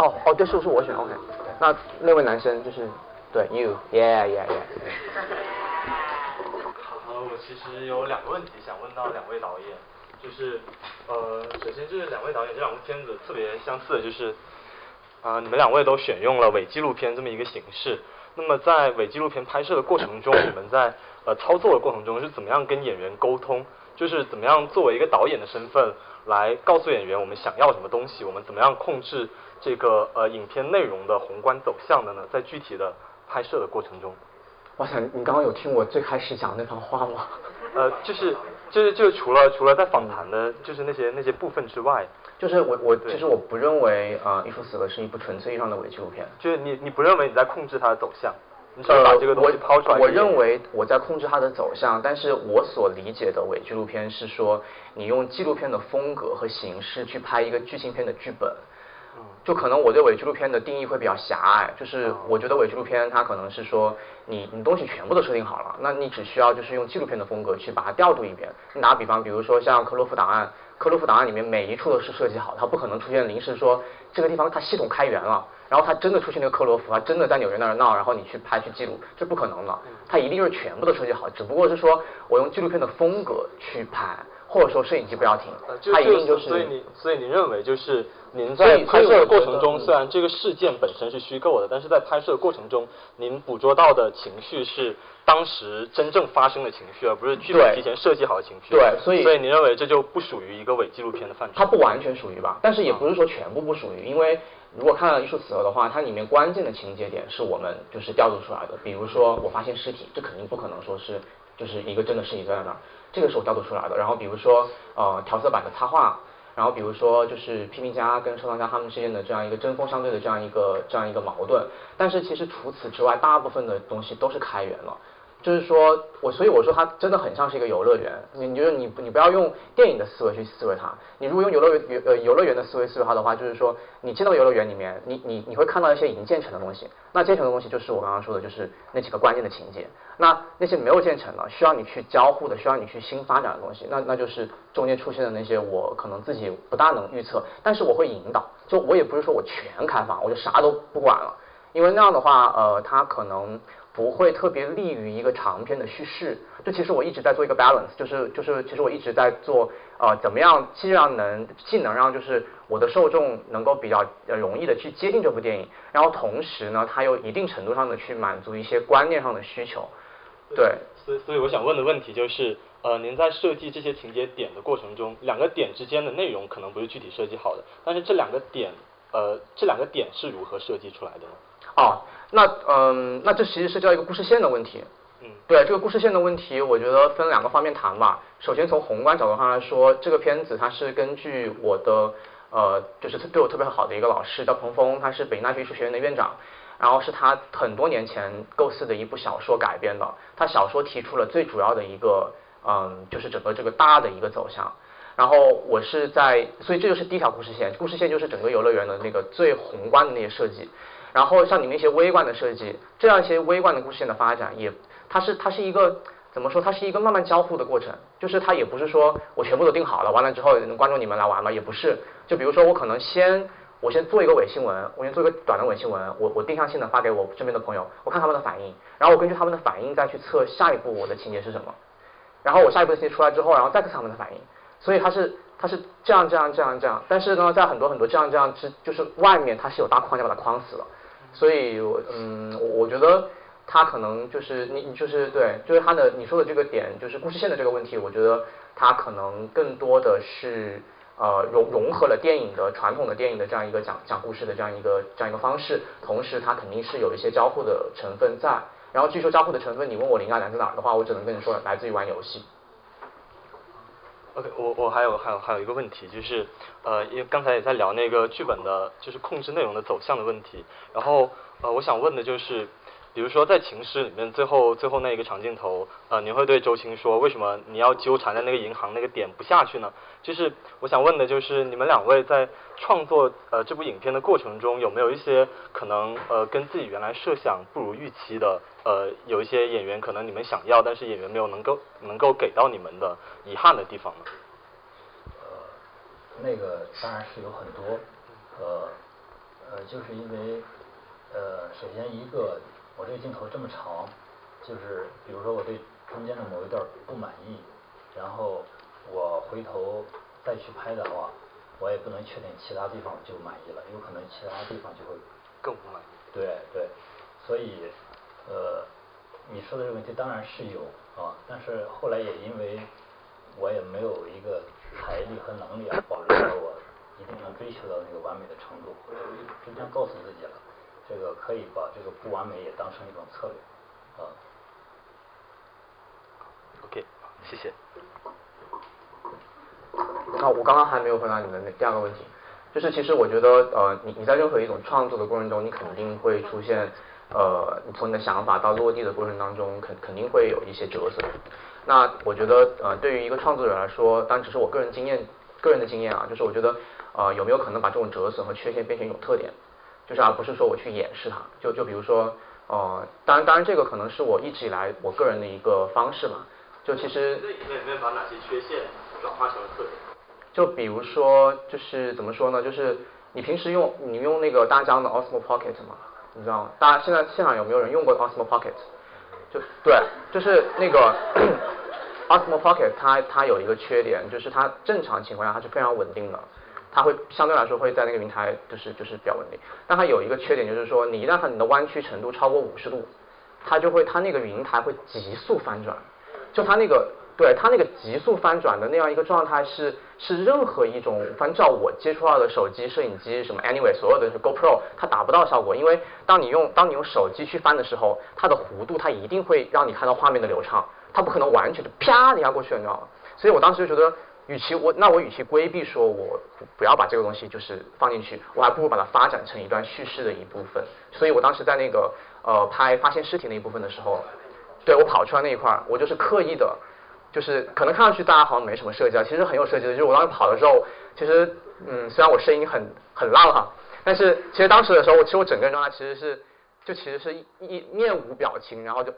哦哦，对，是是我选，OK。那那位男生就是对，you，yeah yeah yeah。好，我其实有两个问题想问到两位导演，就是呃，首先就是两位导演这两部片子特别相似的就是，啊，你们两位都选用了伪纪录片这么一个形式，那么在伪纪录片拍摄的过程中，你们在呃操作的过程中是怎么样跟演员沟通？就是怎么样作为一个导演的身份来告诉演员我们想要什么东西，我们怎么样控制这个呃影片内容的宏观走向的呢？在具体的拍摄的过程中。我想你刚刚有听我最开始讲那番话吗？呃，就是就是就是除了除了在访谈的，就是那些那些部分之外，就是我我其实我不认为啊，艺术死了是一部纯粹意义上的伪纪录片。就是你你不认为你在控制它的走向？把这个东西抛出来？我认为我在控制它的走向，但是我所理解的伪纪录片是说，你用纪录片的风格和形式去拍一个剧情片的剧本。就可能我对伪纪录片的定义会比较狭隘，就是我觉得伪纪录片它可能是说你你东西全部都设定好了，那你只需要就是用纪录片的风格去把它调度一遍。你打比方，比如说像克洛夫档案，克洛夫档案里面每一处都是设计好，它不可能出现临时说这个地方它系统开源了，然后它真的出现那个克洛夫，它真的在纽约那儿闹，然后你去拍去记录，这不可能的，它一定是全部都设计好，只不过是说我用纪录片的风格去拍。或者说摄影机不要停，它一定就是。所以你所以你认为就是您在拍摄的过程中，虽然这个事件本身是虚构的，但是在拍摄过程中，您捕捉到的情绪是当时真正发生的情绪，而不是剧本提前设计好的情绪。对，所以所以你认为这就不属于一个伪纪录片的范畴？它不完全属于吧，但是也不是说全部不属于，因为如果看到艺术死了的话，它里面关键的情节点是我们就是调度出来的，比如说我发现尸体，这肯定不可能说是就是一个真的尸体在那儿。这个是我调度出来的，然后比如说呃调色板的插画，然后比如说就是批评家跟收藏家他们之间的这样一个针锋相对的这样一个这样一个矛盾，但是其实除此之外，大部分的东西都是开源了。就是说，我所以我说它真的很像是一个游乐园。你就是你你不要用电影的思维去思维它。你如果用游乐园呃游乐园的思维思维它的话，就是说你进到游乐园里面，你你你会看到一些已经建成的东西。那建成的东西就是我刚刚说的，就是那几个关键的情节。那那些没有建成的，需要你去交互的，需要你去新发展的东西，那那就是中间出现的那些我可能自己不大能预测，但是我会引导。就我也不是说我全开放，我就啥都不管了，因为那样的话，呃，它可能。不会特别利于一个长篇的叙事。就其实我一直在做一个 balance，就是就是其实我一直在做呃怎么样既让能既能让就是我的受众能够比较容易的去接近这部电影，然后同时呢，它又一定程度上的去满足一些观念上的需求。对。所以所以我想问的问题就是，呃，您在设计这些情节点的过程中，两个点之间的内容可能不是具体设计好的，但是这两个点呃这两个点是如何设计出来的呢？哦。那嗯，那这其实是叫一个故事线的问题。嗯，对这个故事线的问题，我觉得分两个方面谈吧。首先从宏观角度上来说，这个片子它是根据我的呃，就是对我特别好的一个老师叫彭峰，他是北京大学艺术学院的院长，然后是他很多年前构思的一部小说改编的。他小说提出了最主要的一个嗯，就是整个这个大的一个走向。然后我是在，所以这就是第一条故事线，故事线就是整个游乐园的那个最宏观的那些设计。然后像你那些微观的设计，这样一些微观的故事线的发展，也它是它是一个怎么说？它是一个慢慢交互的过程，就是它也不是说我全部都定好了，完了之后观众你们来玩嘛，也不是。就比如说我可能先我先做一个伪新闻，我先做一个短的伪新闻，我我定向性的发给我身边的朋友，我看他们的反应，然后我根据他们的反应再去测下一步我的情节是什么，然后我下一步情节出来之后，然后再测他们的反应，所以它是。它是这样这样这样这样，但是呢，在很多很多这样这样之，就是外面它是有大框架把它框死了，所以，嗯，我觉得它可能就是你你就是对，就是它的你说的这个点，就是故事线的这个问题，我觉得它可能更多的是呃融融合了电影的传统的电影的这样一个讲讲故事的这样一个这样一个方式，同时它肯定是有一些交互的成分在，然后据说交互的成分，你问我灵感来自哪儿的话，我只能跟你说来自于玩游戏。OK，我我还有还有还有一个问题，就是呃，因为刚才也在聊那个剧本的，就是控制内容的走向的问题。然后呃，我想问的就是，比如说在《情诗》里面最后最后那一个长镜头，呃，你会对周青说，为什么你要纠缠在那个银行那个点不下去呢？就是我想问的就是，你们两位在创作呃这部影片的过程中，有没有一些可能呃跟自己原来设想不如预期的？呃，有一些演员可能你们想要，但是演员没有能够能够给到你们的遗憾的地方呢？呃，那个当然是有很多，呃，呃，就是因为呃，首先一个我这个镜头这么长，就是比如说我对中间的某一段不满意，然后我回头再去拍的话，我也不能确定其他地方就满意了，有可能其他地方就会更不满意。对对，所以呃，你说的这个问题当然是有啊，但是后来也因为我也没有一个财力和能力啊，保证了我一定能追求到那个完美的程度。我就逐渐告诉自己了，这个可以把这个不完美也当成一种策略啊。OK，谢谢。啊我刚刚还没有回答你的那第二个问题，就是其实我觉得呃，你你在任何一种创作的过程中，你肯定会出现呃，你从你的想法到落地的过程当中，肯肯定会有一些折损。那我觉得呃，对于一个创作者来说，当然只是我个人经验个人的经验啊，就是我觉得呃，有没有可能把这种折损和缺陷变成一种特点，就是而不是说我去掩饰它。就就比如说呃，当然当然这个可能是我一直以来我个人的一个方式嘛。就其实那里面把哪些缺陷转化成了特点？就比如说，就是怎么说呢？就是你平时用你用那个大疆的 Osmo Pocket 吗？你知道吗？大家现在现场有没有人用过 Osmo Pocket？就对，就是那个 Osmo Pocket，它它有一个缺点，就是它正常情况下它是非常稳定的，它会相对来说会在那个云台就是就是比较稳定。但它有一个缺点，就是说你一旦它你的弯曲程度超过五十度，它就会它那个云台会急速翻转，就它那个。对它那个急速翻转的那样一个状态是是任何一种，反正照我接触到的手机、摄影机什么，anyway 所有的 GoPro 它达不到效果，因为当你用当你用手机去翻的时候，它的弧度它一定会让你看到画面的流畅，它不可能完全就啪一下过去了，你知道吗？所以我当时就觉得，与其我那我与其规避说我不要把这个东西就是放进去，我还不如把它发展成一段叙事的一部分。所以我当时在那个呃拍发现尸体那一部分的时候，对我跑出来那一块，我就是刻意的。就是可能看上去大家好像没什么设计啊，其实很有设计的。就是我当时跑的时候，其实嗯，虽然我声音很很烂哈，但是其实当时的时候，我其实我整个人状态其实是就其实是一一面无表情，然后就，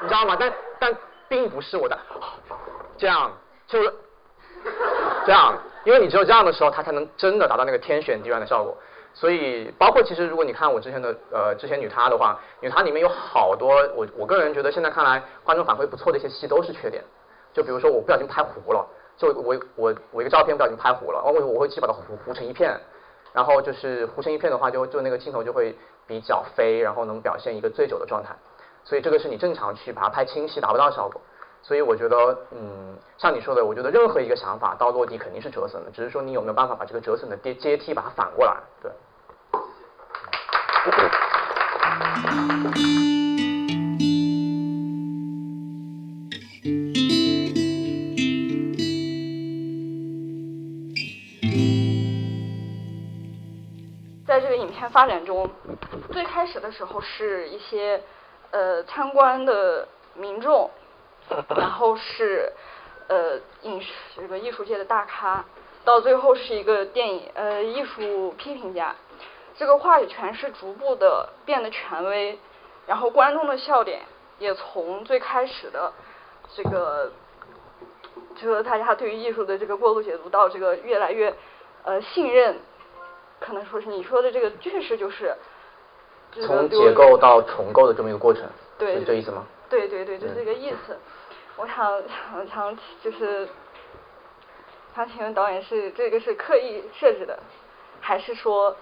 你知道吗？但但并不是我的。这样，就是这样，因为你只有这样的时候，它才能真的达到那个天选地转的效果。所以，包括其实如果你看我之前的呃之前女她的话，女她里面有好多我我个人觉得现在看来观众反馈不错的一些戏都是缺点，就比如说我不小心拍糊了，就我我我一个照片不小心拍糊了，然后我会去把它糊糊成一片，然后就是糊成一片的话，就就那个镜头就会比较飞，然后能表现一个醉酒的状态，所以这个是你正常去把它拍清晰达不到效果。所以我觉得，嗯，像你说的，我觉得任何一个想法到落地肯定是折损的，只是说你有没有办法把这个折损的阶阶梯把它反过来，对。在这个影片发展中，最开始的时候是一些呃参观的民众，然后是呃影视这个艺术界的大咖，到最后是一个电影呃艺术批评家。这个话语权是逐步的变得权威，然后观众的笑点也从最开始的这个，就是大家对于艺术的这个过度解读，到这个越来越呃信任，可能说是你说的这个确实就是这个从流结构到重构的这么一个过程，对是这意思吗？对对对，就是这个嗯意思。我想想想就是想请问导演是这个是刻意设置的，还是说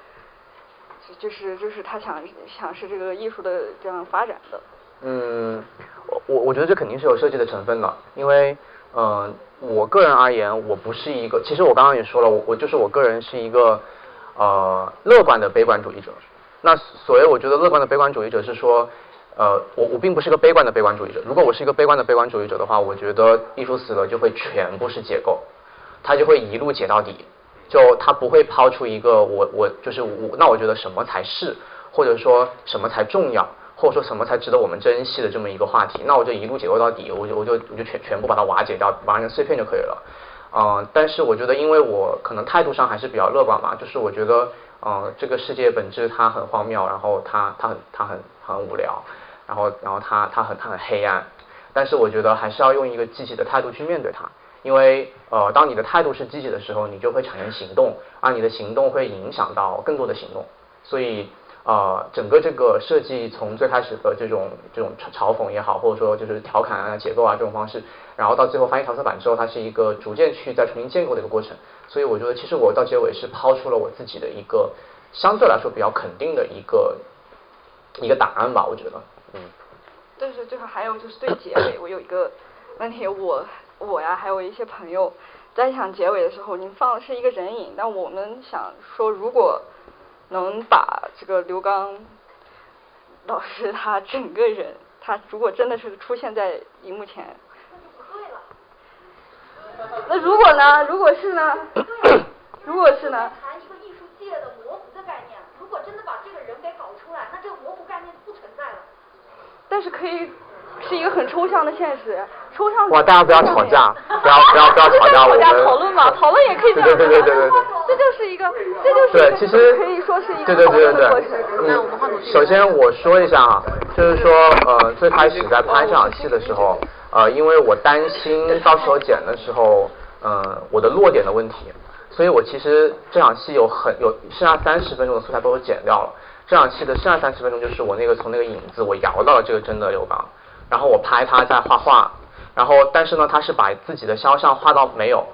就是就是他想想是这个艺术的这样发展的？嗯，我我我觉得这肯定是有设计的成分的，因为呃，我个人而言，我不是一个，其实我刚刚也说了，我我就是我个人是一个呃乐观的悲观主义者。那所谓我觉得乐观的悲观主义者是说，呃，我我并不是一个悲观的悲观主义者。如果我是一个悲观的悲观主义者的话，我觉得艺术死了就会全部是解构，它就会一路解到底，就它不会抛出一个我我就是我那我觉得什么才是，或者说什么才重要，或者说什么才值得我们珍惜的这么一个话题，那我就一路解构到底，我就我就我就全全部把它瓦解掉，瓦成碎片就可以了。嗯、但是我觉得，因为我可能态度上还是比较乐观吧，就是我觉得，嗯、这个世界本质它很荒谬，然后它它很它很很无聊，然后然后它它很它很黑暗，但是我觉得还是要用一个积极的态度去面对它，因为呃，当你的态度是积极的时候，你就会产生行动，而你的行动会影响到更多的行动。所以呃，整个这个设计从最开始的这种这种嘲讽也好，或者说就是调侃啊、结构啊这种方式，然后到最后翻译调色板之后，它是一个逐渐去再重新建构的一个过程。所以我觉得，其实我到结尾是抛出了我自己的一个相对来说比较肯定的一个一个答案吧，我觉得，嗯。但是最后还有就是对结尾，我有一个问题，我我呀，还有一些朋友在想结尾的时候，您放的是一个人影，但我们想说，如果能把这个刘刚老师他整个人，他如果真的是出现在荧幕前，那就不对了。那如果呢？如果是呢？如果是呢？谈一个艺术界的模糊的概念，如果真的把这个人给搞出来，那这个模糊概念不存在了。但是可以是一个很抽象的现实，抽象。哇，大家不要吵架，不要不要不要吵架，我们讨论嘛，讨论也可以这样。对对对对对。这就是一个，这就是对，其实可以说是一个对对对对对。嗯，首先我说一下哈，就是说呃，最开始在拍这场戏的时候，呃，因为我担心到时候剪的时候，呃，我的落点的问题，所以我其实这场戏有很有剩下三十分钟的素材被我剪掉了。这场戏的剩下三十分钟就是我那个从那个影子我摇到了这个真的刘刚，然后我拍他在画画，然后但是呢他是把自己的肖像画到没有，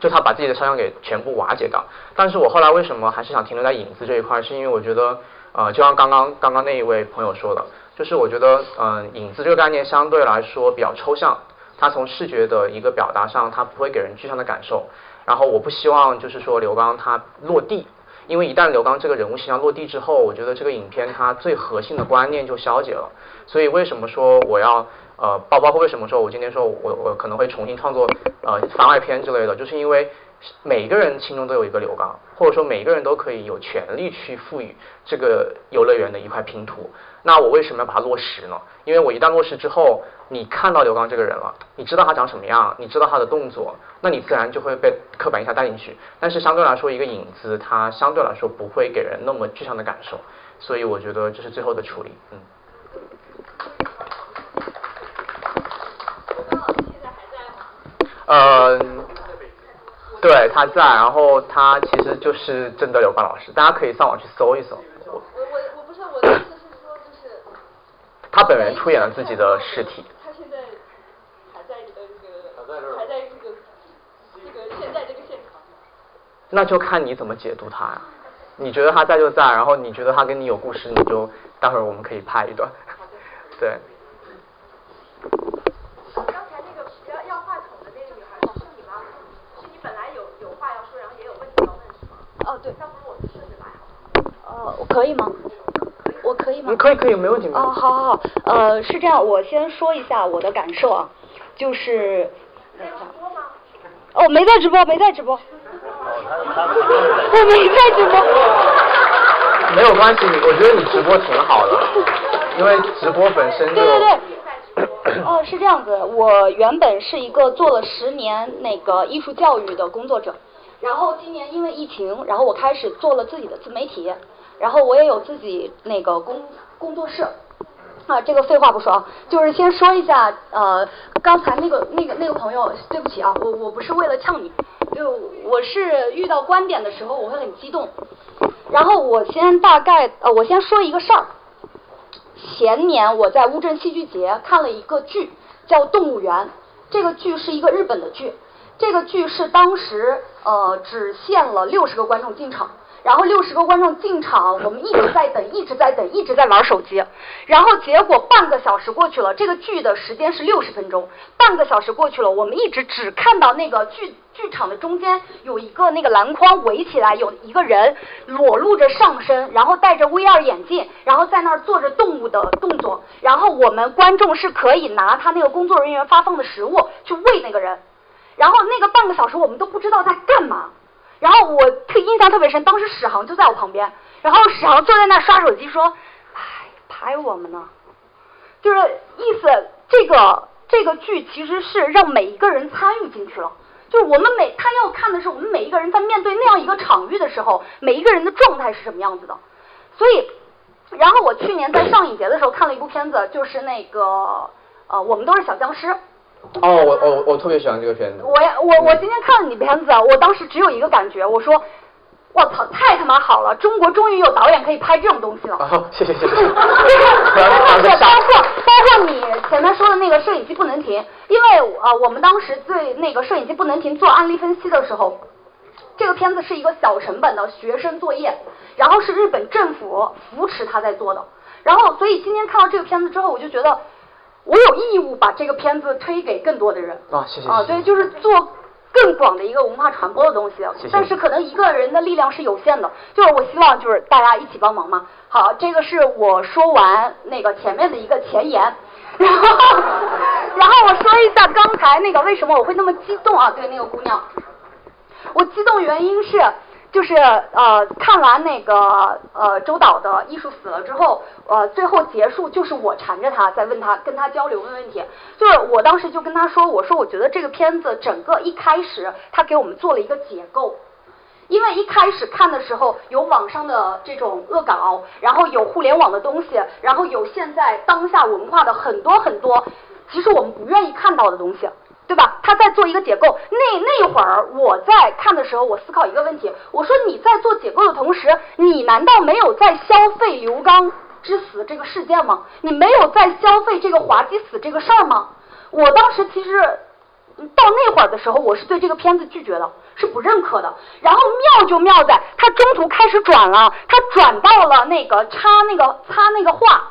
就他把自己的肖像给全部瓦解掉。但是我后来为什么还是想停留在影子这一块，是因为我觉得呃就像刚刚刚刚那一位朋友说的，就是我觉得嗯影子这个概念相对来说比较抽象，它从视觉的一个表达上它不会给人具象的感受，然后我不希望就是说刘刚他落地。因为一旦刘刚这个人物形象落地之后，我觉得这个影片它最核心的观念就消解了。所以为什么说我要呃包包括为什么说我今天说我我可能会重新创作呃番外篇之类的，就是因为每个人心中都有一个刘刚，或者说每个人都可以有权利去赋予这个游乐园的一块拼图。那我为什么要把它落实呢？因为我一旦落实之后，你看到刘刚这个人了，你知道他长什么样，你知道他的动作，那你自然就会被刻板印象带进去。但是相对来说，一个影子它相对来说不会给人那么具象的感受，所以我觉得这是最后的处理，嗯。嗯，对，他在，然后他其实就是真的刘刚老师，大家可以上网去搜一搜。我我我不是我的意思是说就是他本人出演了自己的尸体。他现在还在你的这个，还在这个这个现在这个现场。那就看你怎么解读他呀。你觉得他在就在，然后你觉得他跟你有故事，你就待会儿我们可以拍一段。对。刚才那个要要话筒的那个女孩是你吗？是你本来有有话要说，然后也有问题要问是吗？哦，对。那不如我们顺着来好呃，可以吗？我可以没问题。哦，好好好，呃，是这样，我先说一下我的感受啊，就是。在直播吗？哦，没在直播，没在直播。我没在直播。没有关系，我觉得你直播挺好的，因为直播本身就。对对对。哦，是这样子，我原本是一个做了十年那个艺术教育的工作者，然后今年因为疫情，然后我开始做了自己的自媒体。然后我也有自己那个工工作室，啊，这个废话不说啊，就是先说一下，呃，刚才那个那个那个朋友，对不起啊，我我不是为了呛你，就我是遇到观点的时候我会很激动，然后我先大概呃，我先说一个事儿，前年我在乌镇戏剧节看了一个剧，叫《动物园》，这个剧是一个日本的剧，这个剧是当时呃只限了六十个观众进场。然后六十个观众进场，我们一直在等，一直在等，一直在玩手机。然后结果半个小时过去了，这个剧的时间是六十分钟，半个小时过去了，我们一直只看到那个剧剧场的中间有一个那个篮筐围起来，有一个人裸露着上身，然后戴着 VR 眼镜，然后在那儿做着动物的动作。然后我们观众是可以拿他那个工作人员发放的食物去喂那个人。然后那个半个小时我们都不知道在干嘛。然后我特印象特别深，当时史航就在我旁边，然后史航坐在那刷手机说：“哎，拍我们呢。”就是意思，这个这个剧其实是让每一个人参与进去了。就我们每他要看的是我们每一个人在面对那样一个场域的时候，每一个人的状态是什么样子的。所以，然后我去年在上影节的时候看了一部片子，就是那个呃，我们都是小僵尸。哦，我我我特别喜欢这个片子。我我我今天看了你片子，我当时只有一个感觉，我说。我操，太他妈好了！中国终于有导演可以拍这种东西了。啊，谢谢谢谢。包括包括你前面说的那个摄影机不能停，因为呃，我们当时对那个摄影机不能停做案例分析的时候，这个片子是一个小成本的学生作业，然后是日本政府扶持他在做的，然后所以今天看到这个片子之后，我就觉得我有义务把这个片子推给更多的人。啊，谢谢。啊，对，就是做。更广的一个文化传播的东西，但是可能一个人的力量是有限的，就是我希望就是大家一起帮忙嘛。好，这个是我说完那个前面的一个前言，然后 然后我说一下刚才那个为什么我会那么激动啊？对，那个姑娘，我激动原因是。就是呃看完那个呃周导的艺术死了之后，呃最后结束就是我缠着他在问他跟他交流问问题，就是我当时就跟他说，我说我觉得这个片子整个一开始他给我们做了一个结构，因为一开始看的时候有网上的这种恶搞，然后有互联网的东西，然后有现在当下文化的很多很多，其实我们不愿意看到的东西。对吧？他在做一个解构。那那会儿我在看的时候，我思考一个问题。我说你在做解构的同时，你难道没有在消费刘刚之死这个事件吗？你没有在消费这个滑稽死这个事儿吗？我当时其实到那会儿的时候，我是对这个片子拒绝的，是不认可的。然后妙就妙在，他中途开始转了，他转到了那个插那个插那个画。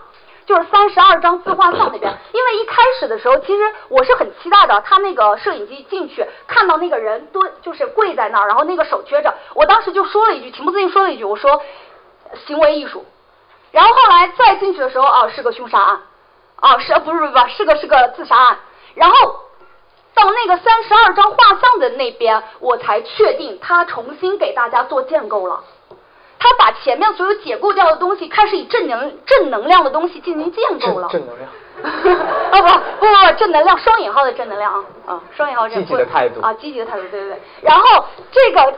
就是三十二张自画像那边，因为一开始的时候，其实我是很期待的。他那个摄影机进去，看到那个人蹲，就是跪在那儿，然后那个手撅着，我当时就说了一句，情不自禁说了一句，我说行为艺术。然后后来再进去的时候，哦，是个凶杀案，哦，是不是不是不是个是个自杀案。然后到那个三十二张画像的那边，我才确定他重新给大家做建构了。他把前面所有解构掉的东西，开始以正能正能量的东西进行建构了。正能量。啊 不不不，正能量双引号的正能量啊啊双引号正。积极的态度。啊积极的态度，对对对。然后这个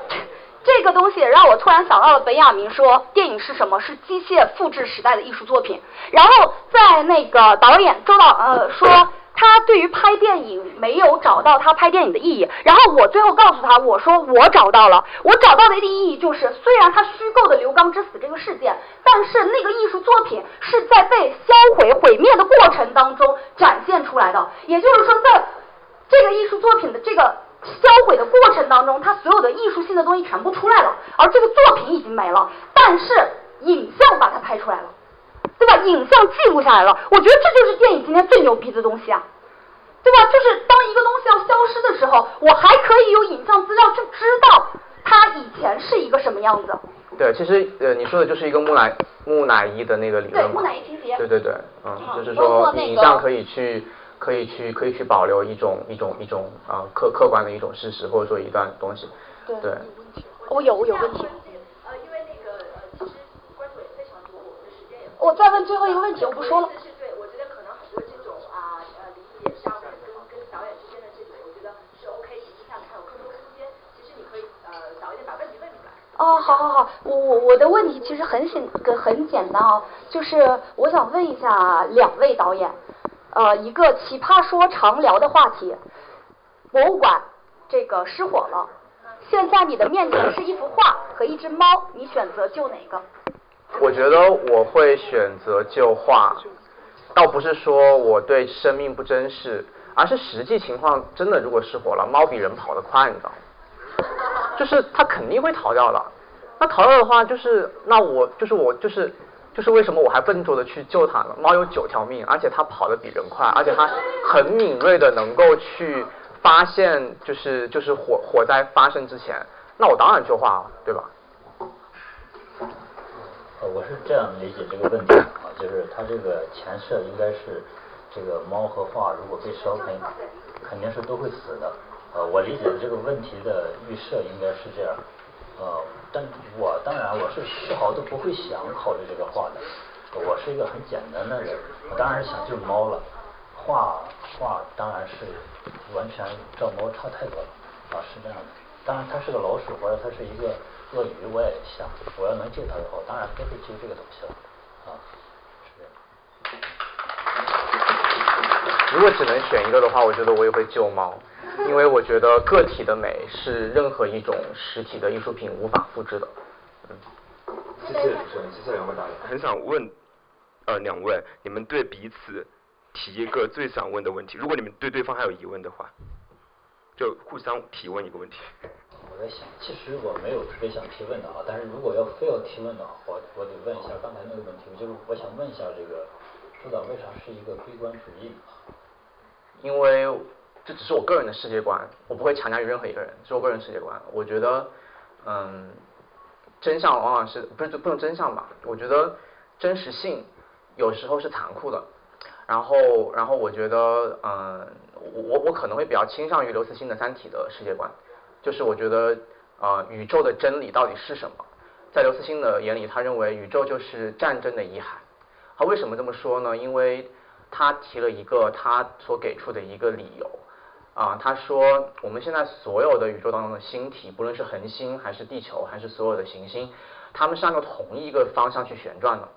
这个东西让我突然想到了本雅明说，电影是什么？是机械复制时代的艺术作品。然后在那个导演周导呃说。他对于拍电影没有找到他拍电影的意义，然后我最后告诉他，我说我找到了，我找到的意义就是，虽然他虚构的刘刚之死这个事件，但是那个艺术作品是在被销毁毁灭的过程当中展现出来的，也就是说，在这个艺术作品的这个销毁的过程当中，他所有的艺术性的东西全部出来了，而这个作品已经没了，但是影像把它拍出来了。对吧？影像记录下来了，我觉得这就是电影今天最牛逼的东西啊，对吧？就是当一个东西要消失的时候，我还可以有影像资料去知道它以前是一个什么样子。对，其实呃，你说的就是一个木乃木乃伊的那个理论对，木乃伊情节。对对对，嗯，就是说影像可以去可以去可以去保留一种一种一种啊客客观的一种事实，或者说一段东西。对。对。我有我有问题。我再问最后一个问题，我不说了。是对，我觉得可能很多这种啊呃理解上跟跟导演之间的这种，我觉得是 OK，实际上还有更多空间。其实你可以呃早一点把问题问出来。哦，好好好，我我我的问题其实很简个很简单哦，就是我想问一下两位导演，呃一个奇葩说常聊的话题，博物馆这个失火了，现在你的面前是一幅画和一只猫，你选择救哪个？我觉得我会选择救画，倒不是说我对生命不珍视，而是实际情况真的如果失火了，猫比人跑得快，你知道吗？就是它肯定会逃掉的。那逃掉的话，就是那我就是我就是就是为什么我还笨拙的去救它呢？猫有九条命，而且它跑得比人快，而且它很敏锐的能够去发现，就是就是火火灾发生之前，那我当然救画了，对吧？我是这样理解这个问题啊，就是它这个前设应该是这个猫和画如果被烧肯肯定是都会死的。呃，我理解的这个问题的预设应该是这样。呃，但我当然我是丝毫都不会想考虑这个画的。我是一个很简单的人，我当然想救猫了。画画当然是完全照猫差太多了啊，是这样的。当然它是个老鼠或者它是一个。鳄鱼我也想，我要能救它的话，当然都会救这个东西了，啊，是这样。如果只能选一个的话，我觉得我也会救猫，因为我觉得个体的美是任何一种实体的艺术品无法复制的。嗯，谢谢主持人，谢谢两位导演。很想问呃两位，你们对彼此提一个最想问的问题，如果你们对对方还有疑问的话，就互相提问一个问题。我在想，其实我没有特别想提问的啊，但是如果要非要提问的话，我我得问一下刚才那个问题，就是我想问一下这个朱导为啥是一个悲观主义？因为这只是我个人的世界观，我不会强加于任何一个人，是我个人世界观。我觉得，嗯，真相往往是不是不能真相吧？我觉得真实性有时候是残酷的。然后，然后我觉得，嗯，我我我可能会比较倾向于刘慈欣的《三体》的世界观。就是我觉得，呃，宇宙的真理到底是什么？在刘慈欣的眼里，他认为宇宙就是战争的遗骸。他为什么这么说呢？因为他提了一个他所给出的一个理由，啊，他说我们现在所有的宇宙当中的星体，不论是恒星还是地球还是所有的行星，它们是按照同一个方向去旋转的。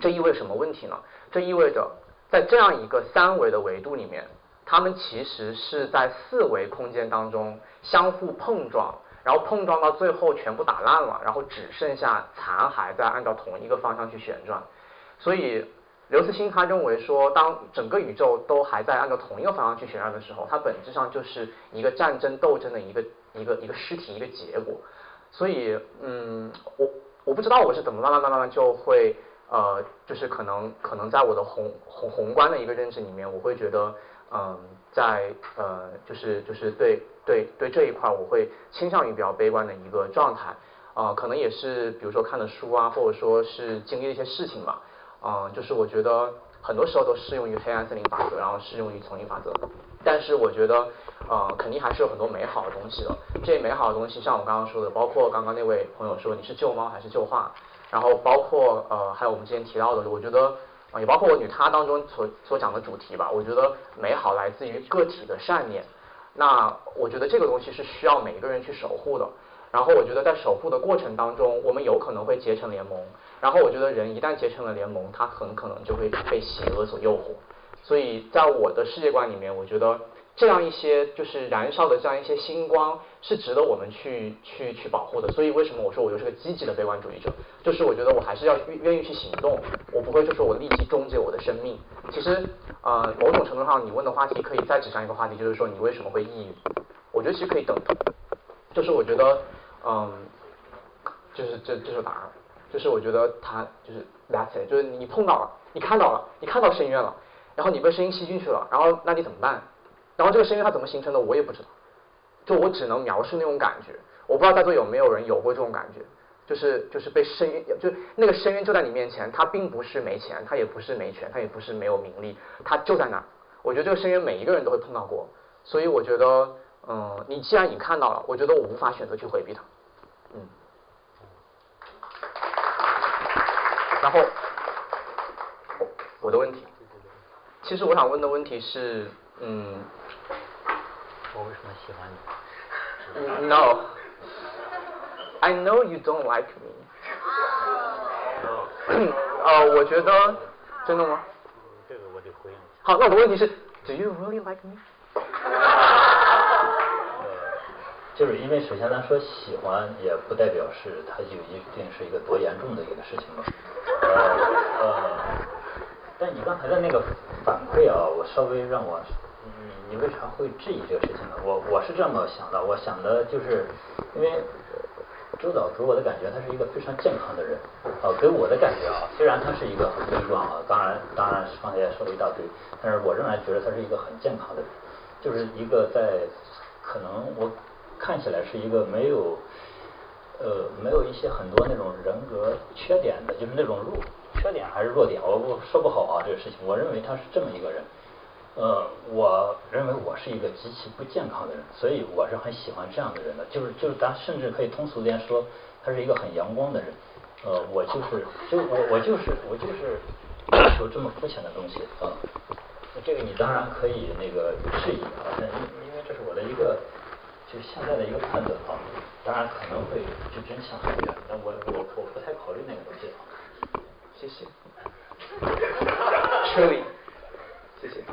这意味着什么问题呢？这意味着在这样一个三维的维度里面。它们其实是在四维空间当中相互碰撞，然后碰撞到最后全部打烂了，然后只剩下残骸在按照同一个方向去旋转。所以刘慈欣他认为说，当整个宇宙都还在按照同一个方向去旋转的时候，它本质上就是一个战争斗争的一个一个一个尸体一个结果。所以，嗯，我我不知道我是怎么慢慢慢慢慢就会呃，就是可能可能在我的宏宏宏观的一个认知里面，我会觉得。嗯，在呃，就是就是对对对这一块，我会倾向于比较悲观的一个状态，啊，可能也是比如说看的书啊，或者说是经历的一些事情吧，啊，就是我觉得很多时候都适用于黑暗森林法则，然后适用于丛林法则，但是我觉得呃，肯定还是有很多美好的东西的，这些美好的东西，像我刚刚说的，包括刚刚那位朋友说你是救猫还是救画，然后包括呃，还有我们之前提到的，我觉得。啊，也包括我与他当中所所讲的主题吧。我觉得美好来自于个体的善念。那我觉得这个东西是需要每一个人去守护的。然后我觉得在守护的过程当中，我们有可能会结成联盟。然后我觉得人一旦结成了联盟，他很可能就会被邪恶所诱惑。所以在我的世界观里面，我觉得。这样一些就是燃烧的这样一些星光是值得我们去去去保护的，所以为什么我说我就是个积极的悲观主义者？就是我觉得我还是要愿愿意去行动，我不会就说我立即终结我的生命。其实呃某种程度上你问的话题可以再指向一个话题，就是说你为什么会抑郁？我觉得其实可以等，就是我觉得嗯，就是这这是答案，就是我觉得他就是 that 就是你碰到了，你看到了，你看到深渊了，然后你被声音吸进去了，然后那你怎么办？然后这个声音它怎么形成的，我也不知道，就我只能描述那种感觉。我不知道在座有没有人有过这种感觉，就是就是被深渊，就那个深渊就在你面前，它并不是没钱，它也不是没权，它也不是没有名利，它就在那儿。我觉得这个深渊每一个人都会碰到过，所以我觉得，嗯，你既然已经看到了，我觉得我无法选择去回避它，嗯。然后，我的问题，其实我想问的问题是，嗯。我为什么喜欢你？No, I know you don't like me. 呃，我觉得真的吗？这个我得回应。好，那我的问题是，Do you really like me？呃，就是因为首先咱说喜欢，也不代表是它就一定是一个多严重的一个事情嘛。呃呃，但你刚才的那个反馈啊，我稍微让我。你为啥会质疑这个事情呢？我我是这么想的，我想的就是，因为周导给我的感觉，他是一个非常健康的人，啊，给我的感觉啊，虽然他是一个很悲观啊，当然当然刚才也说了一大堆，但是我仍然觉得他是一个很健康的人，就是一个在可能我看起来是一个没有呃没有一些很多那种人格缺点的，就是那种弱缺点还是弱点，我我说不好啊这个事情，我认为他是这么一个人。呃，我认为我是一个极其不健康的人，所以我是很喜欢这样的人的，就是就是咱甚至可以通俗点说，他是一个很阳光的人。呃，我就是就我我就是我就是追求这么肤浅的东西啊。这个你当然可以那个质疑啊，那因因为这是我的一个就现在的一个判断啊，当然可能会就真相很远，但我我我不太考虑那个东西啊。谢谢。谢谢。